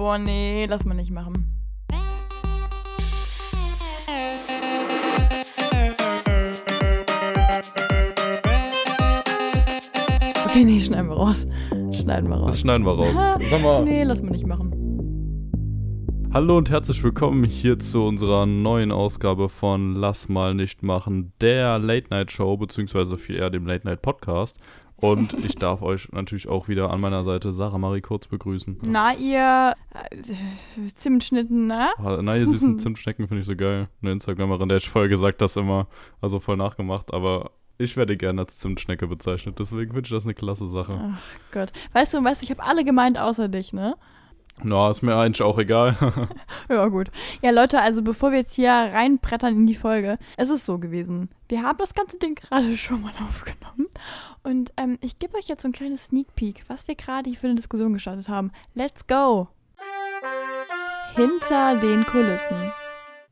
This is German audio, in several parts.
Boah, nee, lass mal nicht machen. Okay, nee, schneiden wir raus. Schneiden wir raus. Das schneiden wir raus. Sag mal, Nee, lass mal nicht machen. hallo und herzlich willkommen hier zu unserer neuen Ausgabe von Lass mal nicht machen, der Late Night Show, beziehungsweise viel eher dem Late Night Podcast. Und ich darf euch natürlich auch wieder an meiner Seite Sarah Marie Kurz begrüßen. Na, ihr äh, Zimtschnitten? Ah, Na, ihr süßen Zimtschnecken finde ich so geil. Eine Instagramerin, der ich vorher gesagt das immer, also voll nachgemacht, aber ich werde gerne als Zimtschnecke bezeichnet, deswegen finde ich das eine klasse Sache. Ach Gott. Weißt du, weißt du, ich habe alle gemeint außer dich, ne? Na, ist mir eigentlich auch egal. Ja, gut. Ja, Leute, also bevor wir jetzt hier reinbrettern in die Folge, es ist so gewesen. Wir haben das ganze Ding gerade schon mal aufgenommen. Und ähm, ich gebe euch jetzt so ein kleines Sneak Peek, was wir gerade hier für eine Diskussion gestartet haben. Let's go! Hinter den Kulissen.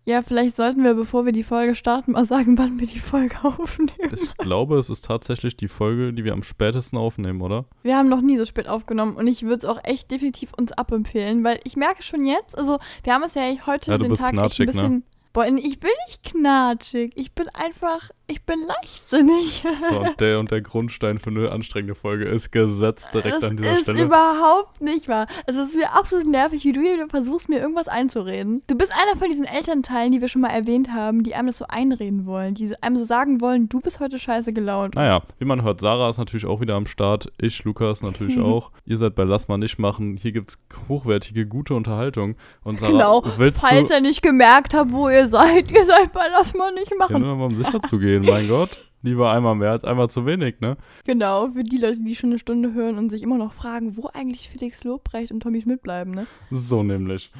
Ja, vielleicht sollten wir, bevor wir die Folge starten, mal sagen, wann wir die Folge aufnehmen. ich glaube, es ist tatsächlich die Folge, die wir am spätesten aufnehmen, oder? Wir haben noch nie so spät aufgenommen und ich würde es auch echt definitiv uns abempfehlen, weil ich merke schon jetzt, also wir haben es ja heute Ja, du den bist Tag echt ein knatschig, ne? Boah, ich bin nicht knatschig. Ich bin einfach, ich bin leichtsinnig. So, und der und der Grundstein für eine anstrengende Folge ist gesetzt direkt das an dieser ist Stelle. überhaupt nicht wahr. Es ist mir absolut nervig, wie du hier versuchst, mir irgendwas einzureden. Du bist einer von diesen Elternteilen, die wir schon mal erwähnt haben, die einem das so einreden wollen, die einem so sagen wollen, du bist heute scheiße gelaunt. Naja, wie man hört, Sarah ist natürlich auch wieder am Start. Ich, Lukas, natürlich auch. Ihr seid bei Lass mal nicht machen. Hier gibt's hochwertige, gute Unterhaltung. Und Sarah, genau, falls ihr nicht gemerkt habt, wo ihr seid, ihr seid bei Lass mal nicht Ja, machen. nur mal um sicher zu gehen, mein Gott. Lieber einmal mehr als einmal zu wenig, ne? Genau, für die Leute, die schon eine Stunde hören und sich immer noch fragen, wo eigentlich Felix Lobrecht und Tommy Schmidt bleiben, ne? So nämlich.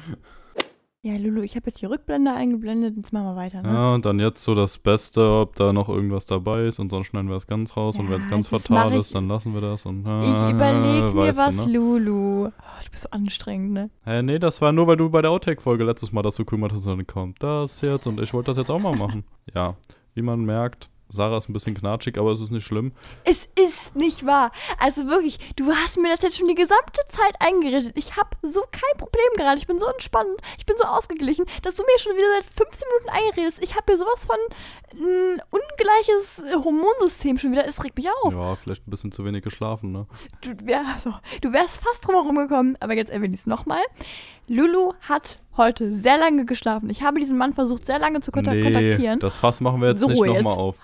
Ja, Lulu, ich habe jetzt die Rückblende eingeblendet, jetzt machen wir weiter, ne? Ja, und dann jetzt so das Beste, ob da noch irgendwas dabei ist und sonst schneiden wir es ganz raus und Ja, wenn es ganz fatal ich- ist, dann lassen wir das und Ich äh, überlege mir was, du, ne? Lulu. Oh, du bist so anstrengend, ne? Hä, nee, das war nur, weil du bei der Outtake-Folge letztes Mal dazu kümmert hast, dann kommt das jetzt und ich wollte das jetzt auch mal machen. Ja, wie man merkt, Sarah ist ein bisschen knatschig, aber es ist nicht schlimm. Es ist nicht wahr. Also wirklich, du hast mir das jetzt schon die gesamte Zeit eingeredet. Ich habe so kein Problem gerade. Ich bin so entspannt. Ich bin so ausgeglichen, dass du mir schon wieder seit 15 Minuten einredest. Ich habe hier sowas von ein ungleiches äh, Hormonsystem schon wieder. Es regt mich auf. Ja, vielleicht ein bisschen zu wenig geschlafen, ne? Du, wär, also, du wärst fast drum herum gekommen, aber jetzt erwähne ich es nochmal. Lulu hat heute sehr lange geschlafen. Ich habe diesen Mann versucht, sehr lange zu kontak kontaktieren. das Fass machen wir jetzt So, nicht nochmal auf.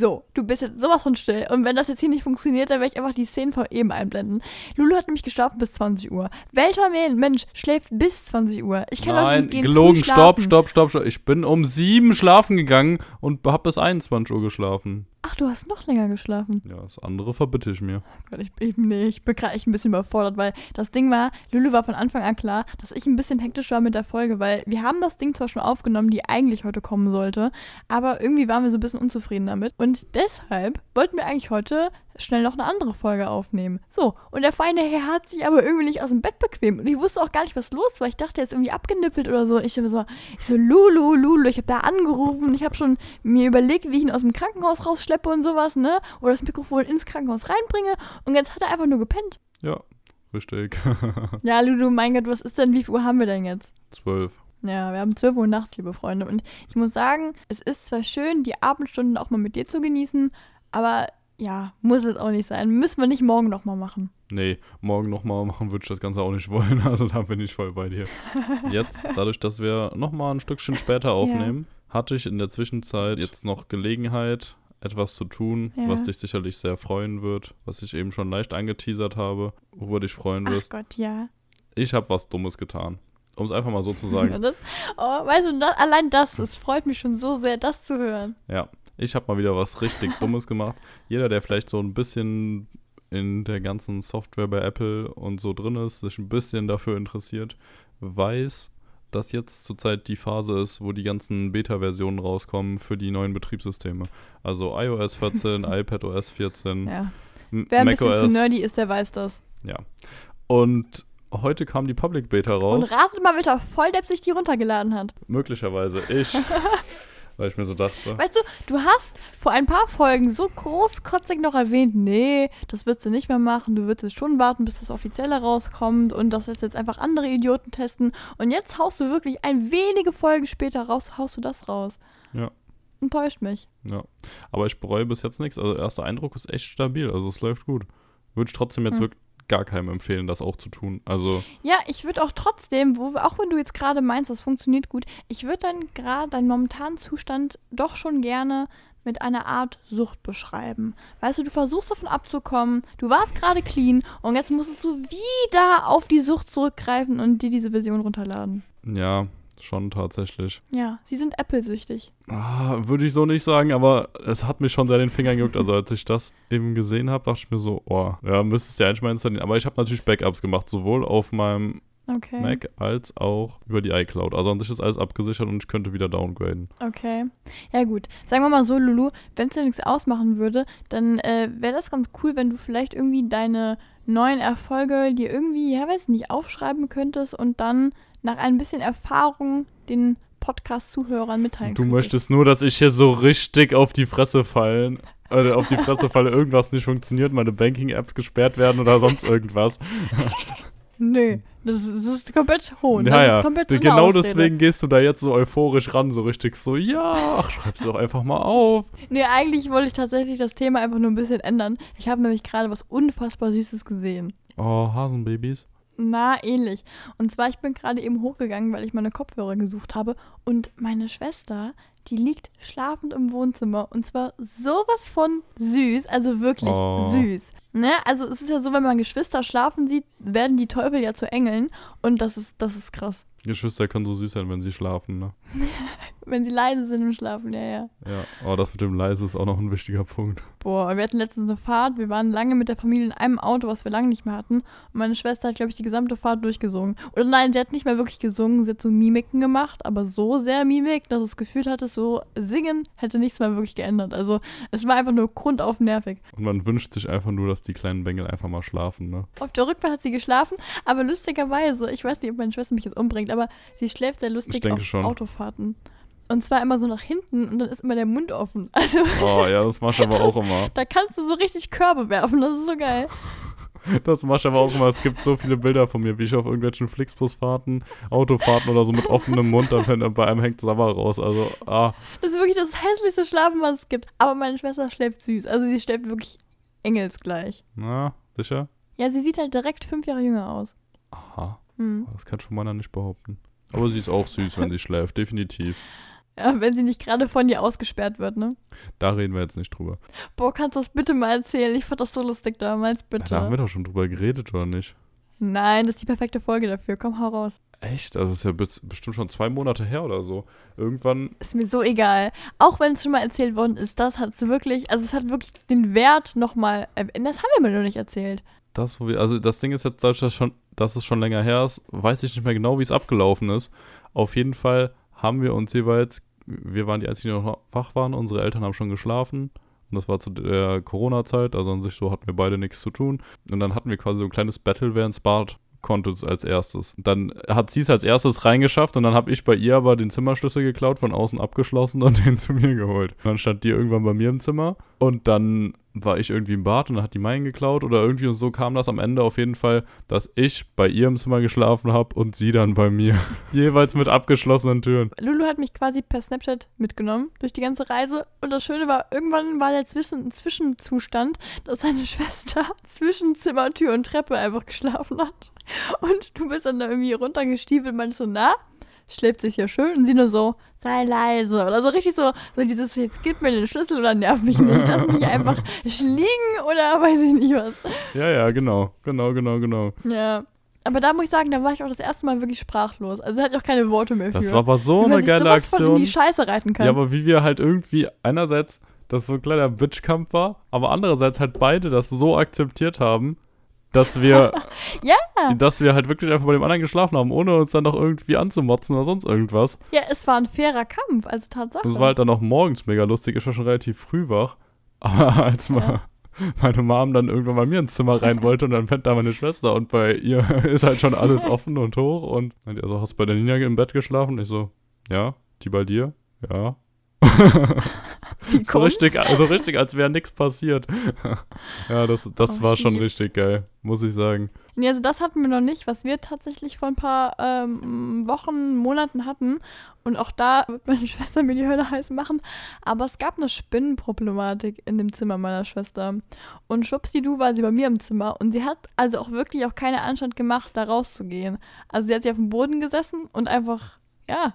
So, du bist jetzt sowas von still. Und wenn das jetzt hier nicht funktioniert, dann werde ich einfach die Szenen von eben einblenden. Lulu hat nämlich geschlafen bis 20 Uhr. Welcher Mensch schläft bis 20 Uhr? Ich kann Nein, nicht gehen gelogen, stopp, stopp, stopp, stopp. Ich bin um sieben schlafen gegangen und hab bis 21 Uhr geschlafen. Ach, du hast noch länger geschlafen. Ja, das andere verbitte ich mir. Gott, ich, ich, nee, ich bin gerade echt ein bisschen überfordert, weil das Ding war, Lulu war von Anfang an klar, dass ich ein bisschen hektisch war mit der Folge, weil wir haben das Ding zwar schon aufgenommen, die eigentlich heute kommen sollte, aber irgendwie waren wir so ein bisschen unzufrieden damit. Und deshalb wollten wir eigentlich heute schnell noch eine andere Folge aufnehmen. So, und der feine Herr hat sich aber irgendwie nicht aus dem Bett bequemt. Und ich wusste auch gar nicht, was los war. Ich dachte, er ist irgendwie abgenippelt oder so. Ich so, ich so Lulu, Lulu, ich habe da angerufen. Ich habe schon mir überlegt, wie ich ihn aus dem Krankenhaus rausschleppe und sowas, ne? Oder das Mikrofon ins Krankenhaus reinbringe. Und jetzt hat er einfach nur gepennt. Ja, richtig. Ja, Lulu, mein Gott, was ist denn, wie viel Uhr haben wir denn jetzt? Zwölf. Ja, wir haben 12 Uhr nachts, liebe Freunde. Und ich muss sagen, es ist zwar schön, die Abendstunden auch mal mit dir zu genießen, aber ja, muss es auch nicht sein. Müssen wir nicht morgen nochmal machen. Nee, morgen nochmal machen würde ich das Ganze auch nicht wollen. Also da bin ich voll bei dir. Jetzt, dadurch, dass wir nochmal ein Stückchen später aufnehmen, hatte ich in der Zwischenzeit jetzt noch Gelegenheit, etwas zu tun, Ja. was dich sicherlich sehr freuen wird, was ich eben schon leicht angeteasert habe, worüber dich freuen Ach wirst. Gott, ja. Ich habe was Dummes getan. Um es einfach mal so zu sagen. Das, oh, weißt du, das, allein das, es freut mich schon so sehr, das zu hören. Ja, ich habe mal wieder was richtig Dummes gemacht. Jeder, der vielleicht so ein bisschen in der ganzen Software bei Apple und so drin ist, sich ein bisschen dafür interessiert, weiß, dass jetzt zurzeit die Phase ist, wo die ganzen Beta-Versionen rauskommen für die neuen Betriebssysteme. Also iOS 14, iPadOS 14, Ja. Wer ein bisschen macOS. zu nerdy ist, der weiß das. Ja. Und heute kam die Public Beta raus. Und ratet mal, welcher Volldepp sich die runtergeladen hat. Möglicherweise ich. weil ich mir so dachte. Weißt du, du hast vor ein paar Folgen so großkotzig noch erwähnt, nee, das würdest du nicht mehr machen, du würdest jetzt schon warten, bis das Offizielle rauskommt und das jetzt jetzt einfach andere Idioten testen. Und jetzt haust du wirklich ein wenige Folgen später raus, haust du das raus. Ja. Enttäuscht mich. Ja. Aber ich bereue bis jetzt nichts. Also, erster Eindruck ist echt stabil. Also, es läuft gut. Würde ich trotzdem jetzt Hm. wirklich gar keinem empfehlen, das auch zu tun. Also, Ja, ich würde auch trotzdem, wo, auch wenn du jetzt gerade meinst, das funktioniert gut, ich würde dann gerade deinen momentanen Zustand doch schon gerne mit einer Art Sucht beschreiben. Weißt du, du versuchst davon abzukommen, du warst gerade clean und jetzt musstest du wieder auf die Sucht zurückgreifen und dir diese Version runterladen. ja, schon tatsächlich. Ja, sie sind Apple-süchtig. Ah, würde ich so nicht sagen, aber es hat mich schon sehr den Fingern gejuckt. Also als ich das eben gesehen habe, dachte ich mir so, oh, ja, müsstest du ja eigentlich mal installieren. Aber ich habe natürlich Backups gemacht, sowohl auf meinem Okay. Mac als auch über die iCloud. Also an sich ist alles abgesichert und ich könnte wieder downgraden. Okay. Ja gut. Sagen wir mal so, Lulu, wenn es dir nichts ausmachen würde, dann äh, wäre das ganz cool, wenn du vielleicht irgendwie deine neuen Erfolge dir irgendwie, ja weiß nicht, aufschreiben könntest und dann nach ein bisschen Erfahrung den Podcast-Zuhörern mitteilen Du könntest. möchtest nur, dass ich hier so richtig auf die Fresse fallen. Äh, auf die Fresse falle, irgendwas nicht funktioniert, meine Banking-Apps gesperrt werden oder sonst irgendwas. Nö, das, ist- das ist komplett hohn. ja, ja. komplett genau Ausrede. deswegen gehst du da jetzt so euphorisch ran, so richtig so, ja, ach, schreib's doch einfach mal auf. Nee, eigentlich wollte ich tatsächlich das Thema einfach nur ein bisschen ändern. Ich habe nämlich gerade was unfassbar Süßes gesehen. Oh, Hasenbabys. Na, ähnlich. Und zwar, ich bin gerade eben hochgegangen, weil ich meine Kopfhörer gesucht habe. Und meine Schwester, die liegt schlafend im Wohnzimmer. Und zwar sowas von süß, also wirklich Oh. süß. Ne? Also es ist ja so, wenn man Geschwister schlafen sieht, werden die Teufel ja zu Engeln. Und das ist, das ist krass. Geschwister können so süß sein, wenn sie schlafen, ne? Wenn sie leise sind im Schlafen, ja, ja. Ja, aber das mit dem leise ist auch noch ein wichtiger Punkt. Boah, wir hatten letztens eine Fahrt. Wir waren lange mit der Familie in einem Auto, was wir lange nicht mehr hatten. Und meine Schwester hat, glaube ich, die gesamte Fahrt durchgesungen. Oder nein, sie hat nicht mehr wirklich gesungen. Sie hat so Mimiken gemacht, aber so sehr Mimik, dass es gefühlt hatte, so singen hätte nichts mehr wirklich geändert. Also es war einfach nur grundauf nervig. Und man wünscht sich einfach nur, dass die kleinen Bengel einfach mal schlafen, ne? Auf der Rückfahrt hat sie geschlafen, aber lustigerweise, ich weiß nicht, ob meine Schwester mich jetzt umbringt, aber sie schläft sehr lustig auf schon. Autofahrten. Und zwar immer so nach hinten und dann ist immer der Mund offen. Also Oh ja, das mach ich aber auch immer. da kannst du so richtig Körbe werfen, das ist so geil. Das mach ich aber auch immer. Es gibt so viele Bilder von mir, wie ich auf irgendwelchen Flixbusfahrten, Autofahrten oder so mit offenem Mund, dann bei einem hängt Sabber raus. Also, ah, Das ist wirklich das hässlichste Schlafen, was es gibt. Aber meine Schwester schläft süß. Also sie schläft wirklich engelsgleich. na, sicher? Ja, sie sieht halt direkt fünf Jahre jünger aus. Aha, Hm. das kann schon meiner nicht behaupten. Aber sie ist auch süß, wenn sie schläft, definitiv. Ja, wenn sie nicht gerade von dir ausgesperrt wird, ne? Da reden wir jetzt nicht drüber. Boah, kannst du das bitte mal erzählen? Ich fand das so lustig damals, bitte. Da haben wir doch schon drüber geredet, oder nicht? Nein, das ist die perfekte Folge dafür. Komm, hau raus. Echt? Also, das ist ja bestimmt schon zwei Monate her oder so. Irgendwann, Ist mir so egal. Auch wenn es schon mal erzählt worden ist, das hat es wirklich, also es hat wirklich den Wert nochmal, das haben wir mir noch nicht erzählt. das, wo wir, also das Ding ist jetzt, dadurch, dass, schon, dass es schon länger her ist, weiß ich nicht mehr genau, wie es abgelaufen ist. Auf jeden Fall haben wir uns jeweils, wir waren die Einzigen, die noch wach waren, unsere Eltern haben schon geschlafen. Und das war zu der Corona-Zeit, also an sich so hatten wir beide nichts zu tun. Und dann hatten wir quasi so ein kleines Battle, wer ins Bad konnte als erstes. Dann hat sie es als erstes reingeschafft und dann habe ich bei ihr aber den Zimmerschlüssel geklaut, von außen abgeschlossen und den zu mir geholt. Und dann stand die irgendwann bei mir im Zimmer und dann war ich irgendwie im Bad und dann hat die meinen geklaut oder irgendwie und so kam das am Ende auf jeden Fall, dass ich bei ihr im Zimmer geschlafen habe und sie dann bei mir. Jeweils mit abgeschlossenen Türen. Lulu hat mich quasi per Snapchat mitgenommen durch die ganze Reise. Und das Schöne war, irgendwann war der Zwischen Zwischenzustand, dass seine Schwester zwischen Zimmertür und Treppe einfach geschlafen hat. Und du bist dann da irgendwie runtergestiefelt meinst so, na, schläft sich ja schön. Und sie nur so, sei leise. Oder so richtig so, so dieses, jetzt gib mir den Schlüssel oder nerv mich nicht. Lass mich einfach schliegen oder weiß ich nicht was. Ja, ja, genau. Genau, genau, genau. Ja. Aber da muss ich sagen, da war ich auch das erste Mal wirklich sprachlos. Also hatte ich auch keine Worte mehr für. Das war aber so eine geile sowas Von in Aktion. die Scheiße reiten kann. Ja, aber wie wir halt irgendwie einerseits das so ein kleiner Bitchkampf war, aber andererseits halt beide das so akzeptiert haben, dass wir, Ja. dass wir halt wirklich einfach bei dem anderen geschlafen haben, ohne uns dann noch irgendwie anzumotzen oder sonst irgendwas. Ja, es war ein fairer Kampf, also Tatsache. Das war halt dann auch morgens mega lustig. Ich war schon relativ früh wach. Aber als mal meine Mom dann irgendwann bei mir ins Zimmer rein wollte und dann pennt da meine Schwester und bei ihr ist halt schon alles offen und hoch und also hast du bei der Nina im Bett geschlafen? Ich so, ja, die bei dir? Ja. Wie so, richtig, so richtig, als wäre nichts passiert. ja, das, das Oh, war schon richtig geil, muss ich sagen. Nee, also das hatten wir noch nicht, was wir tatsächlich vor ein paar ähm, Wochen, Monaten hatten. Und auch da wird meine Schwester mir die Hölle heiß machen. Aber es gab eine Spinnenproblematik in dem Zimmer meiner Schwester. Und schubsdidu war sie bei mir im Zimmer. Und sie hat also auch wirklich auch keine Anstand gemacht, da rauszugehen. Also sie hat sich auf dem Boden gesessen und einfach, ja,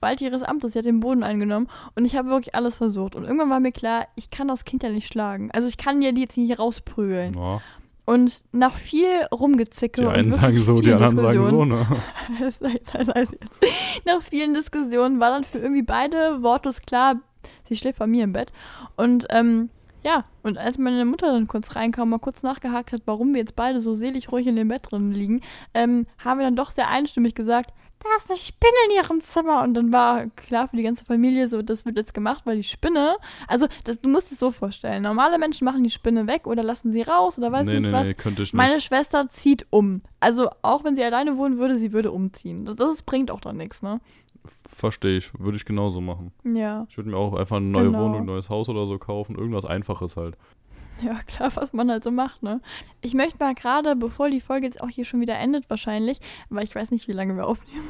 Wald ihres Amtes, sie hat den Boden eingenommen. Und ich habe wirklich alles versucht. Und irgendwann war mir klar, ich kann das Kind ja nicht schlagen. Also ich kann ja die jetzt nicht rausprügeln. Ja, Und nach viel Rumgezicke die einen sagen so, die anderen sagen so, ne? Nach vielen Diskussionen war dann für irgendwie beide wortlos klar, sie schläft bei mir im Bett. Und ähm, ja, und als meine Mutter dann kurz reinkam, mal kurz nachgehakt hat, warum wir jetzt beide so selig ruhig in dem Bett drin liegen, ähm, haben wir dann doch sehr einstimmig gesagt, da ist eine Spinne in ihrem Zimmer. Und dann war klar für die ganze Familie so, das wird jetzt gemacht, weil die Spinne, also das, du musst es so vorstellen, normale Menschen machen die Spinne weg oder lassen sie raus oder weiß nee, nicht nee, was. nee, könnte ich nicht. Meine Schwester zieht um. Also auch wenn sie alleine wohnen würde, sie würde umziehen. Das, das bringt auch dann nichts, ne? Verstehe ich, würde ich genauso machen. Ja. Ich würde mir auch einfach eine neue Genau. Wohnung, ein neues Haus oder so kaufen, irgendwas Einfaches halt. Ja, klar, was man halt so macht, ne? Ich möchte mal gerade, bevor die Folge jetzt auch hier schon wieder endet, wahrscheinlich, weil ich weiß nicht, wie lange wir aufnehmen,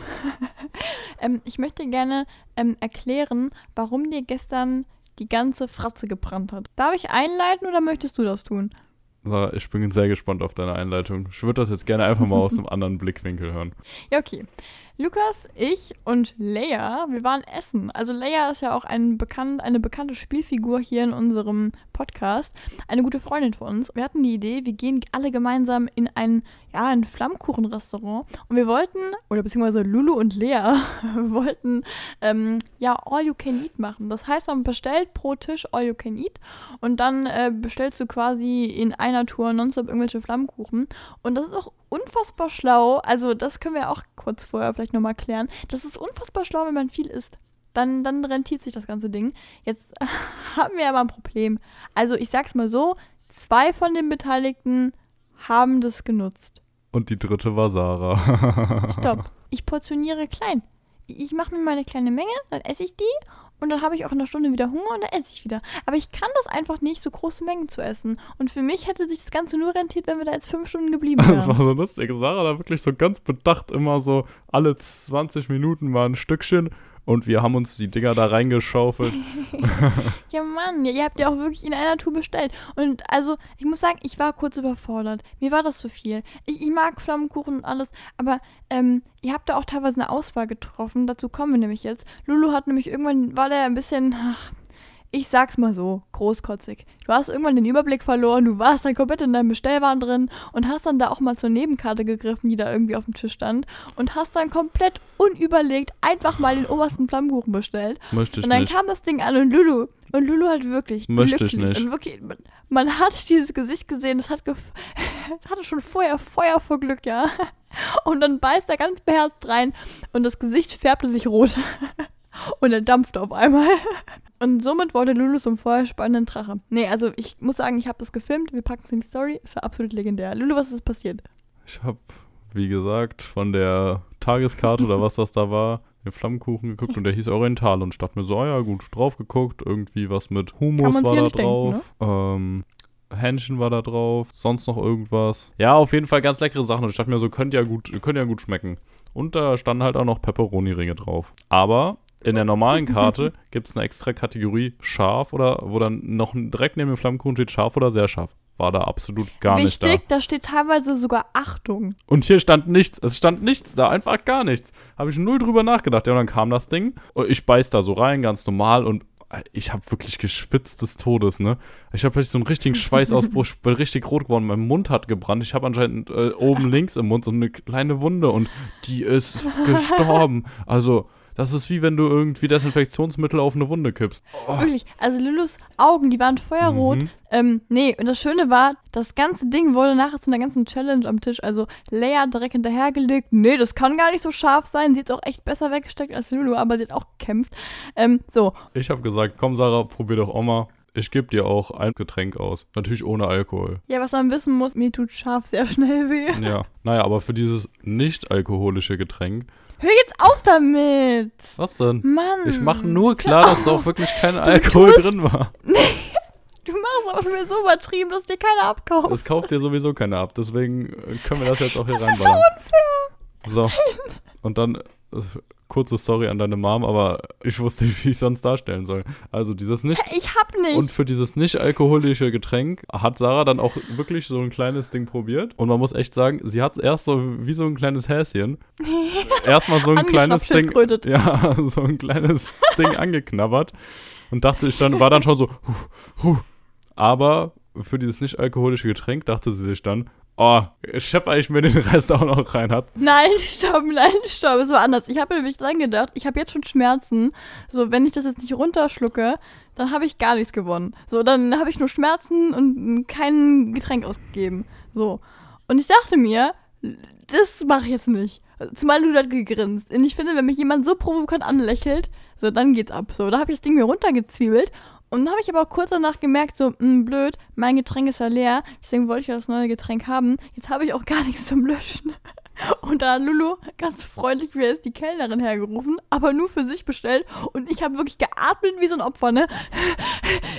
ähm, ich möchte gerne ähm, erklären, warum dir gestern die ganze Fratze gebrannt hat. Darf ich einleiten oder möchtest du das tun? So, Ich bin sehr gespannt auf deine Einleitung. Ich würde das jetzt gerne einfach mal aus einem anderen Blickwinkel hören. Ja, okay. Lukas, ich und Leia, wir waren essen. Also Leia ist ja auch ein bekannt, eine bekannte Spielfigur hier in unserem Podcast. Eine gute Freundin von uns. Wir hatten die Idee, wir gehen alle gemeinsam in ein, ja, ein Flammkuchenrestaurant. Und wir wollten, oder beziehungsweise Lulu und Lea wollten, ähm, ja, All You Can Eat machen. Das heißt, man bestellt pro Tisch All You Can Eat und dann äh, bestellst du quasi in einer Tour nonstop irgendwelche Flammkuchen. Und das ist auch unfassbar schlau. Also, das können wir auch kurz vorher vielleicht nochmal klären. Das ist unfassbar schlau, wenn man viel isst. Dann, dann rentiert sich das ganze Ding. Jetzt haben wir aber ein Problem. Also, ich sag's mal so: zwei von den Beteiligten haben das genutzt. Und die dritte war Sarah. Stopp. Ich portioniere klein. Ich mache mir meine kleine Menge, dann esse ich die und dann habe ich auch in einer Stunde wieder Hunger und dann esse ich wieder. Aber ich kann das einfach nicht, so große Mengen zu essen. Und für mich hätte sich das Ganze nur rentiert, wenn wir da jetzt fünf Stunden geblieben wären. Das war so lustig. Sarah da wirklich so ganz bedacht immer so alle 20 Minuten mal ein Stückchen und wir haben uns die Dinger da reingeschaufelt. Ja, Mann, ihr habt ja auch wirklich in einer Tour bestellt. Und also, ich muss sagen, ich war kurz überfordert. Mir war das zu viel. Ich, ich mag Flammenkuchen und alles, aber ähm, ihr habt da auch teilweise eine Auswahl getroffen. Dazu kommen wir nämlich jetzt. Lulu hat nämlich irgendwann, war der ein bisschen, ach, ich sag's mal so, großkotzig. Du hast irgendwann den Überblick verloren, du warst dann komplett in deinem Bestellwaren drin und hast dann da auch mal zur Nebenkarte gegriffen, die da irgendwie auf dem Tisch stand und hast dann komplett unüberlegt einfach mal den obersten Flammkuchen bestellt. Möchte ich Und dann nicht. kam das Ding an und Lulu. Und Lulu hat wirklich Möchte ich nicht. Und wirklich, man, man hat dieses Gesicht gesehen, es hat es hatte schon vorher Feuer vor Glück, ja. Und dann beißt er ganz beherzt rein und das Gesicht färbte sich rot. Und er dampfte auf einmal. Und somit wurde Lulu zum feuerspannenden Drache. Nee, also ich muss sagen, ich habe das gefilmt, wir packen es in die Story. Es war absolut legendär. Lulu, was ist passiert? Ich habe, wie gesagt, von der Tageskarte oder was das da war, den Flammkuchen geguckt und der hieß Oriental und ich dachte mir so, ah ja gut, drauf geguckt, irgendwie was mit man's war da nicht denken, ne? drauf, ähm, Hähnchen war da drauf, sonst noch irgendwas. Ja, auf jeden Fall ganz leckere Sachen und ich dachte mir so, könnte ja gut, könnte ja gut schmecken. Und da standen halt auch noch Pepperoni-Ringe drauf. Aber in der normalen Karte gibt es eine extra Kategorie scharf oder wo dann noch direkt neben dem Flammkuchen steht scharf oder sehr scharf. War da absolut gar nicht da. Wichtig, da steht teilweise sogar Achtung. Und hier stand nichts. Es stand nichts da, einfach gar nichts. Habe ich null drüber nachgedacht. Ja, und dann kam das Ding. Und ich beiß da so rein, ganz normal. Und ich habe wirklich geschwitzt des Todes, ne? Ich habe plötzlich so einen richtigen Schweißausbruch. Ich bin richtig rot geworden. Mein Mund hat gebrannt. Ich habe anscheinend äh, oben links im Mund so eine kleine Wunde. Und die ist gestorben. Also, das ist wie wenn du irgendwie Desinfektionsmittel auf eine Wunde kippst. Oh. Wirklich. Also Lulus Augen, die waren feuerrot. Mhm. Ähm, nee, und das Schöne war, das ganze Ding wurde nachher zu einer ganzen Challenge am Tisch. Also Leia direkt hinterhergelegt. Nee, das kann gar nicht so scharf sein. Sie hat auch echt besser weggesteckt als Lulu, aber sie hat auch gekämpft. Ähm, so, Ich habe gesagt, komm Sarah, probier doch auch mal. Ich gebe dir auch ein Getränk aus. Natürlich ohne Alkohol. Ja, was man wissen muss, mir tut scharf sehr schnell weh. Ja. Naja, aber für dieses nicht-alkoholische Getränk. Hör jetzt auf damit! Was denn? Mann! Ich mache nur klar, dass da auch wirklich kein Alkohol tust- drin war. Du machst schon wieder so übertrieben, dass dir keiner abkauft. Das kauft dir sowieso keiner ab. Deswegen äh, können wir das jetzt auch hier Das ist so unfair. So. Und dann äh, kurze Sorry an deine Mom, aber ich wusste nicht, wie ich sonst darstellen soll. Also dieses nicht Ich hab nicht. und für dieses nicht alkoholische Getränk hat Sarah dann auch wirklich so ein kleines Ding probiert. Und man muss echt sagen, sie hat erst so wie so ein kleines Häschen. Erstmal so ein kleines Ding. Ja, so ein kleines Ding angeknabbert. Und dachte ich dann, war dann schon so, huh, huh. Aber für dieses nicht alkoholische Getränk dachte sie sich dann, oh, ich schepp eigentlich mir den Rest auch noch rein hat. Nein, stopp, nein, stopp. Es war anders. Ich habe nämlich dran gedacht, ich habe jetzt schon Schmerzen. So, wenn ich das jetzt nicht runterschlucke, dann habe ich gar nichts gewonnen. So, dann habe ich nur Schmerzen und kein Getränk ausgegeben. So. Und ich dachte mir, das mache ich jetzt nicht. Zumal du dort gegrinst. Und ich finde, wenn mich jemand so provokant anlächelt, so, dann geht's ab. So, da habe ich das Ding mir runtergezwiebelt. Und dann habe ich aber auch kurz danach gemerkt, so, mh, blöd, mein Getränk ist ja leer, deswegen wollte ich ja das neue Getränk haben. Jetzt habe ich auch gar nichts zum Löschen. Und da hat Lulu ganz freundlich wie ist die Kellnerin hergerufen, aber nur für sich bestellt. Und ich habe wirklich geatmet wie so ein Opfer, ne?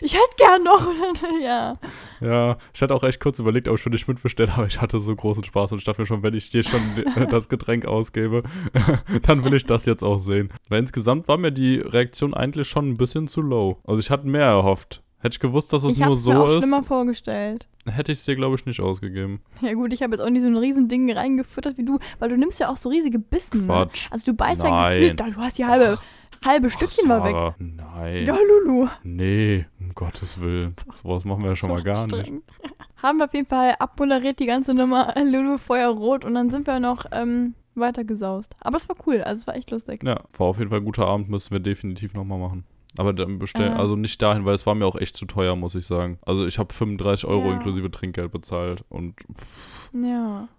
Ich hätte gern noch. Ja. Ja, ich hatte auch echt kurz überlegt, ob ich für dich mitbestelle, aber ich hatte so großen Spaß und ich dachte mir schon, wenn ich dir schon äh, das Getränk ausgebe, dann will ich das jetzt auch sehen. Weil insgesamt war mir die Reaktion eigentlich schon ein bisschen zu low. Also ich hatte mehr erhofft. Hätte ich gewusst, dass es ich nur so mir auch ist, schlimmer vorgestellt. hätte ich es dir, glaube ich, nicht ausgegeben. Ja gut, ich habe jetzt auch nicht so ein riesen Ding reingefüttert wie du, weil du nimmst ja auch so riesige Bissen. Ne? Quatsch. Also du beißt ja gefühlt, da- du hast die halbe, halbe Stückchen mal weg. Sarah, Nein. Ja, Lulu. Nee, um Gottes Willen. Sowas machen wir ja schon So mal gar nicht. Haben wir auf jeden Fall abmoderiert die ganze Nummer Lulu Feuerrot und dann sind wir noch ähm, weiter gesaust. Aber es war cool, also es war echt lustig. Ja, war auf jeden Fall ein guter Abend, müssen wir definitiv nochmal machen. Aber dann bestellen, Äh. also nicht dahin, weil es war mir auch echt zu teuer, muss ich sagen. Also ich habe 35 Euro Ja. inklusive Trinkgeld bezahlt und Ja.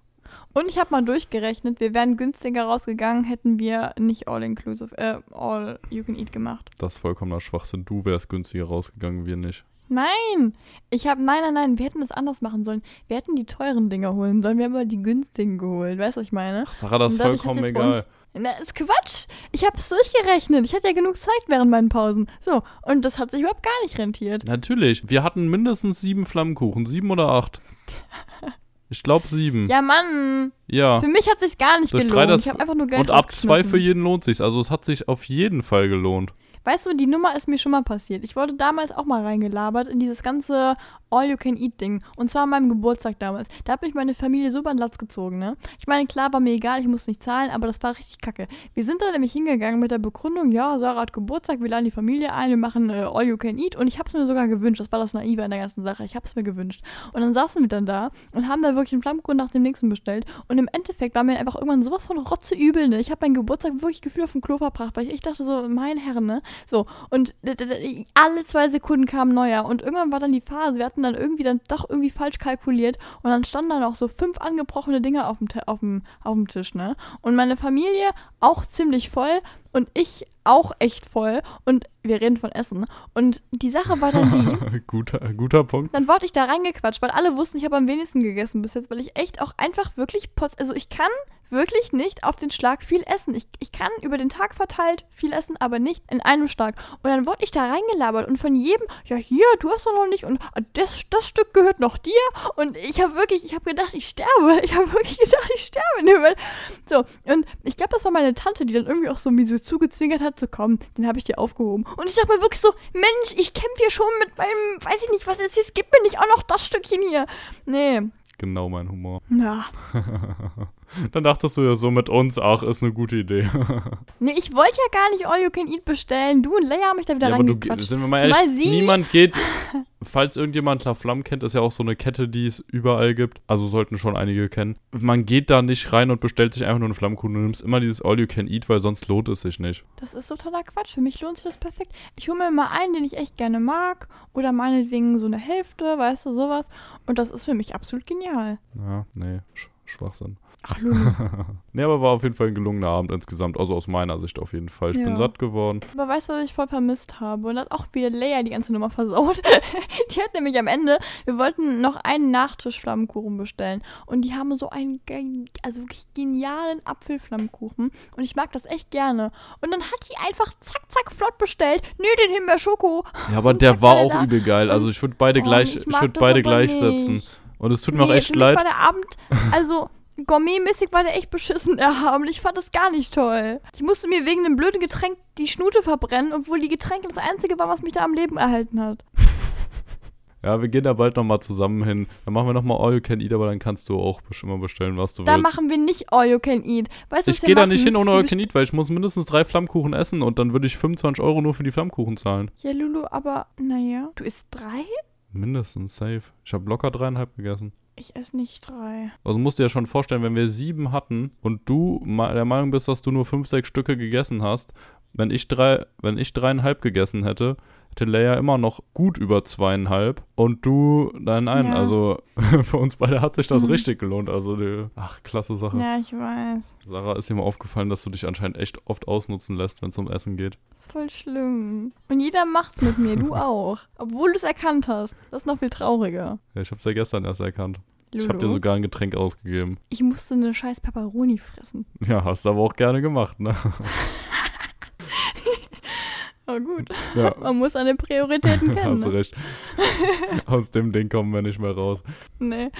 Und ich habe mal durchgerechnet, wir wären günstiger rausgegangen, hätten wir nicht all-inclusive, äh, all-you-can-eat gemacht. das ist vollkommener Schwachsinn. Du wärst günstiger rausgegangen, wir nicht. Nein! Ich habe, nein, nein, nein, wir hätten das anders machen sollen. Wir hätten die teuren Dinger holen sollen, wir haben aber die günstigen geholt, weißt du, was ich meine? Ach, Sarah, das ist vollkommen egal. Na, ist Quatsch. Ich habe es durchgerechnet. Ich hatte ja genug Zeit während meinen Pausen. So, und das hat sich überhaupt gar nicht rentiert. Natürlich. Wir hatten mindestens sieben Flammkuchen. Sieben oder acht? Ich glaube sieben. Ja, Mann. Ja. Für mich hat sich gar nicht Durch gelohnt. ich habe einfach nur Geld Und ab zwei für jeden lohnt sich's. Also es hat sich auf jeden Fall gelohnt. Weißt du, die Nummer ist mir schon mal passiert. Ich wurde damals auch mal reingelabert in dieses ganze All-You-Can-Eat-Ding. Und zwar an meinem Geburtstag damals. Da hat mich meine Familie so den Latz gezogen, ne? Ich meine, klar, war mir egal, ich musste nicht zahlen, aber das war richtig kacke. Wir sind da nämlich hingegangen mit der Begründung, ja, Sarah hat Geburtstag, wir laden die Familie ein, wir machen äh, All-You-Can-Eat. Und ich habe es mir sogar gewünscht. Das war das Naive an der ganzen Sache. Ich habe es mir gewünscht. Und dann saßen wir dann da und haben da wirklich einen Flammkuchen nach dem nächsten bestellt. Und im Endeffekt war mir einfach irgendwann sowas von Rotzeübel, ne? Ich habe meinen Geburtstag wirklich gefühlt auf dem Klo verbracht, weil ich dachte so, mein Herren, ne? So, und alle zwei Sekunden kam neuer. Und irgendwann war dann die Phase, wir hatten dann irgendwie dann doch irgendwie falsch kalkuliert. Und dann standen da noch so fünf angebrochene Dinge auf dem, auf dem, auf dem Tisch, ne? Und meine Familie auch ziemlich voll und ich auch echt voll. Und wir reden von Essen. Und die Sache war dann die, guter, guter Punkt. dann wurde ich da reingequatscht, weil alle wussten, ich habe am wenigsten gegessen bis jetzt, weil ich echt auch einfach wirklich, also ich kann wirklich nicht auf den Schlag viel essen. Ich, ich kann über den Tag verteilt viel essen, aber nicht in einem Schlag. Und dann wurde ich da reingelabert und von jedem, ja hier, du hast doch noch nicht und ah, das, das Stück gehört noch dir. Und ich habe wirklich, ich habe gedacht, ich sterbe. Ich habe wirklich gedacht, ich sterbe. So, und ich glaube, das war meine Tante, die dann irgendwie auch so mir zugezwingert hat, zu kommen. Den habe ich dir aufgehoben. Und ich dachte mir wirklich so, Mensch, ich kämpfe hier schon mit meinem, weiß ich nicht, was es ist, gib mir nicht auch noch das Stückchen hier. Nee, Genau mein Humor. ja. Dann dachtest du ja so mit uns, ach, ist eine gute Idee. Nee, ich wollte ja gar nicht All You Can Eat bestellen. Du und Leia haben mich da wieder ja, reingequatscht. sind wir mal ehrlich, Zumal sie- niemand geht, falls irgendjemand La Flamme kennt, ist ja auch so eine Kette, die es überall gibt. Also sollten schon einige kennen. Man geht da nicht rein und bestellt sich einfach nur einen Flammkuchen. Du nimmst immer dieses All You Can Eat, weil sonst lohnt es sich nicht. Das ist totaler Quatsch. Für mich lohnt sich das perfekt. Ich hole mir mal einen, den ich echt gerne mag. Oder meinetwegen so eine Hälfte, weißt du, sowas. Und das ist für mich absolut genial. Ja, nee, Sch Schwachsinn. Ach, Lulu. nee, aber war auf jeden Fall ein gelungener Abend insgesamt. Also aus meiner Sicht auf jeden Fall. Ich bin Ja. satt geworden. Aber weißt du, was ich voll vermisst habe? Und hat auch wieder Leia die ganze Nummer versaut. die hat nämlich am Ende, wir wollten noch einen Nachtisch Flammkuchen bestellen. Und die haben so einen, also wirklich genialen Apfelflammkuchen. Und ich mag das echt gerne. Und dann hat die einfach zack, zack, flott bestellt. Nee, den Himbeer-Schoko. Ja, aber Und der war auch da. übel geil. Also ich würde beide Oh, gleich, ich ich, würde beide gleichsetzen. Und es tut mir auch Nee, echt für mich leid. war der Abend, also gourmetmäßig war der echt beschissen, der Abend. Ich fand das gar nicht toll. Ich musste mir wegen dem blöden Getränk die Schnute verbrennen, obwohl die Getränke das Einzige war, was mich da am Leben erhalten hat. Ja, wir gehen da bald nochmal zusammen hin. Dann machen wir nochmal All You Can Eat, aber dann kannst du auch bestimmt mal bestellen, was du Da willst. machen wir nicht All You Can Eat. Weißt du, ich gehe da nicht hin ohne All You Can Eat, weil ich muss mindestens drei Flammkuchen essen und dann würde ich 25 Euro nur für die Flammkuchen zahlen. Ja, Lulu, aber naja. Du isst drei? Mindestens, safe. Ich habe locker dreieinhalb gegessen. Ich esse nicht drei. Also musst du dir ja schon vorstellen, wenn wir sieben hatten und du der Meinung bist, dass du nur fünf, sechs Stücke gegessen hast, wenn ich drei, wenn ich dreieinhalb gegessen hätte, hätte Leia immer noch gut über zweieinhalb und du deinen einen. Ja. Also für uns beide hat sich das Mhm. richtig gelohnt. Also die, ach, klasse Sache. Ja, ich weiß. Sarah ist dir mal aufgefallen, dass du dich anscheinend echt oft ausnutzen lässt, wenn es um Essen geht. Das ist voll schlimm. Und jeder macht's mit mir, du auch. Obwohl du es erkannt hast. Das ist noch viel trauriger. Ja, ich hab's ja gestern erst erkannt. Lulu. Ich hab dir sogar ein Getränk ausgegeben. ich musste eine scheiß Pepperoni fressen. Ja, hast du aber auch gerne gemacht, ne? Oh gut. Ja. Man muss seine Prioritäten kennen. Hast du Ne? recht. Aus dem Ding kommen wir nicht mehr raus. Nee,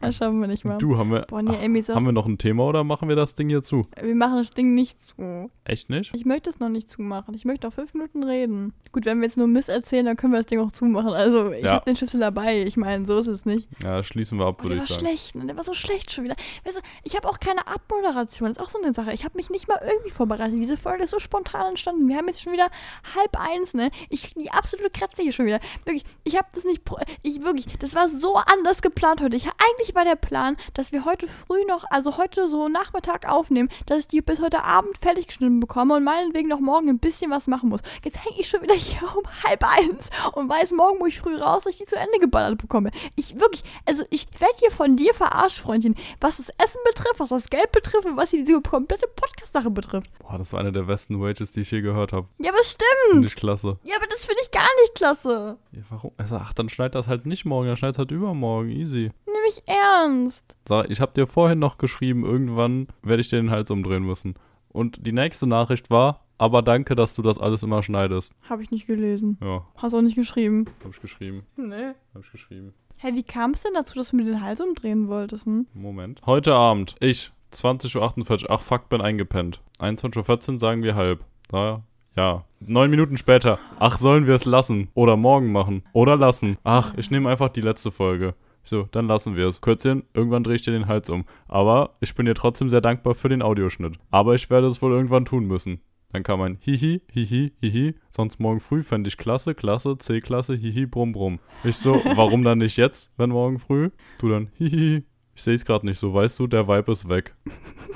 das schaffen wir nicht mal. Du, haben wir, Boah, nee, auch- haben wir noch ein Thema oder machen wir das Ding hier zu? wir machen das Ding nicht zu. Echt nicht? Ich möchte es noch nicht zumachen. Ich möchte noch fünf Minuten reden. Gut, wenn wir jetzt nur Mist erzählen, dann können wir das Ding auch zumachen. Also, ich Ja. habe den Schlüssel dabei. Ich meine, so ist es nicht. Ja, schließen wir ab, Oh, würde der ich war sagen. schlecht. Ne? Der war so schlecht schon wieder. Weißt du, ich habe auch keine Abmoderation. Das ist auch so eine Sache. Ich habe mich nicht mal irgendwie vorbereitet. Diese Folge ist so spontan entstanden. Wir haben jetzt schon wieder halb eins, ne? Ich krieg die absolute Kratze hier schon wieder. Wirklich, ich habe das nicht. Ich wirklich, das war so anders geplant heute. Ich, eigentlich war der Plan, dass wir heute früh noch, also heute so Nachmittag aufnehmen, dass ich die bis heute Abend fertig geschnitten bekomme und meinetwegen noch morgen ein bisschen was machen muss. Jetzt hänge ich schon wieder hier um halb eins und weiß, morgen muss ich früh raus, dass ich die zu Ende geballert bekomme. Ich wirklich, also ich werde hier von dir verarscht, Freundchen, was das Essen betrifft, was das Geld betrifft und was diese komplette Podcast-Sache betrifft. Boah, das war eine der besten Wages, die ich je gehört habe. Ja, aber stimmt. Finde ich klasse. Ja, aber das finde ich gar nicht klasse. Ja, warum? Also, ach, dann schneid das halt nicht morgen, dann schneid halt übermorgen. Easy. Nimm mich ernst. Sag, ich habe dir vorhin noch geschrieben, irgendwann werde ich dir den Hals umdrehen müssen. Und die nächste Nachricht war, aber danke, dass du das alles immer schneidest. Habe ich nicht gelesen. Ja, Hast auch nicht geschrieben. habe ich geschrieben. Nee. Habe ich geschrieben. Hä, wie kam es denn dazu, dass du mir den Hals umdrehen wolltest, hm? Moment. Heute Abend, ich, 20.48 Uhr, ach fuck, bin eingepennt. 21.14 Uhr sagen wir halb. Da, ja. Neun Minuten später, ach, sollen wir es lassen? Oder morgen machen? Oder lassen? Ach, ich nehme einfach die letzte Folge. So, dann lassen wir es. Kürzchen, irgendwann drehe ich dir den Hals um. Aber ich bin dir trotzdem sehr dankbar für den Audioschnitt. Aber ich werde es wohl irgendwann tun müssen. Dann kam ein Hihi, Hihi, Hihi. Sonst morgen früh fände ich klasse, klasse, C-Klasse, Hihi, Brumm, Brumm. Ich so, warum dann nicht jetzt, wenn morgen früh? Du dann, Hihi. Ich sehe es gerade nicht so, weißt du, der Vibe ist weg.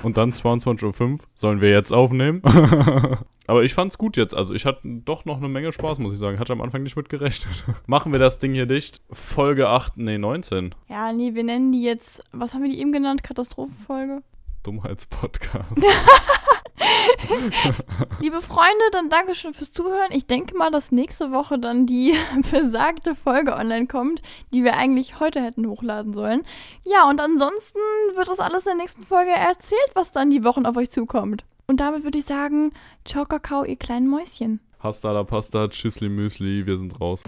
Und dann 22.05 Uhr, sollen wir jetzt aufnehmen? Aber ich fand's gut jetzt. Also ich hatte doch noch eine Menge Spaß, muss ich sagen. Hatte am Anfang nicht mit gerechnet. Machen wir das Ding hier dicht. Folge 8, nee, 19. Ja, nee, wir nennen die jetzt, was haben wir die eben genannt? Katastrophenfolge? Dummheitspodcast. Liebe Freunde, dann danke schön fürs Zuhören. Ich denke mal, dass nächste Woche dann die besagte Folge online kommt, die wir eigentlich heute hätten hochladen sollen. Ja, und ansonsten wird das alles in der nächsten Folge erzählt, was dann die Wochen auf euch zukommt. Und damit würde ich sagen, ciao Kakao, ihr kleinen Mäuschen. Hasta la Pasta, Tschüssli Müsli, wir sind raus.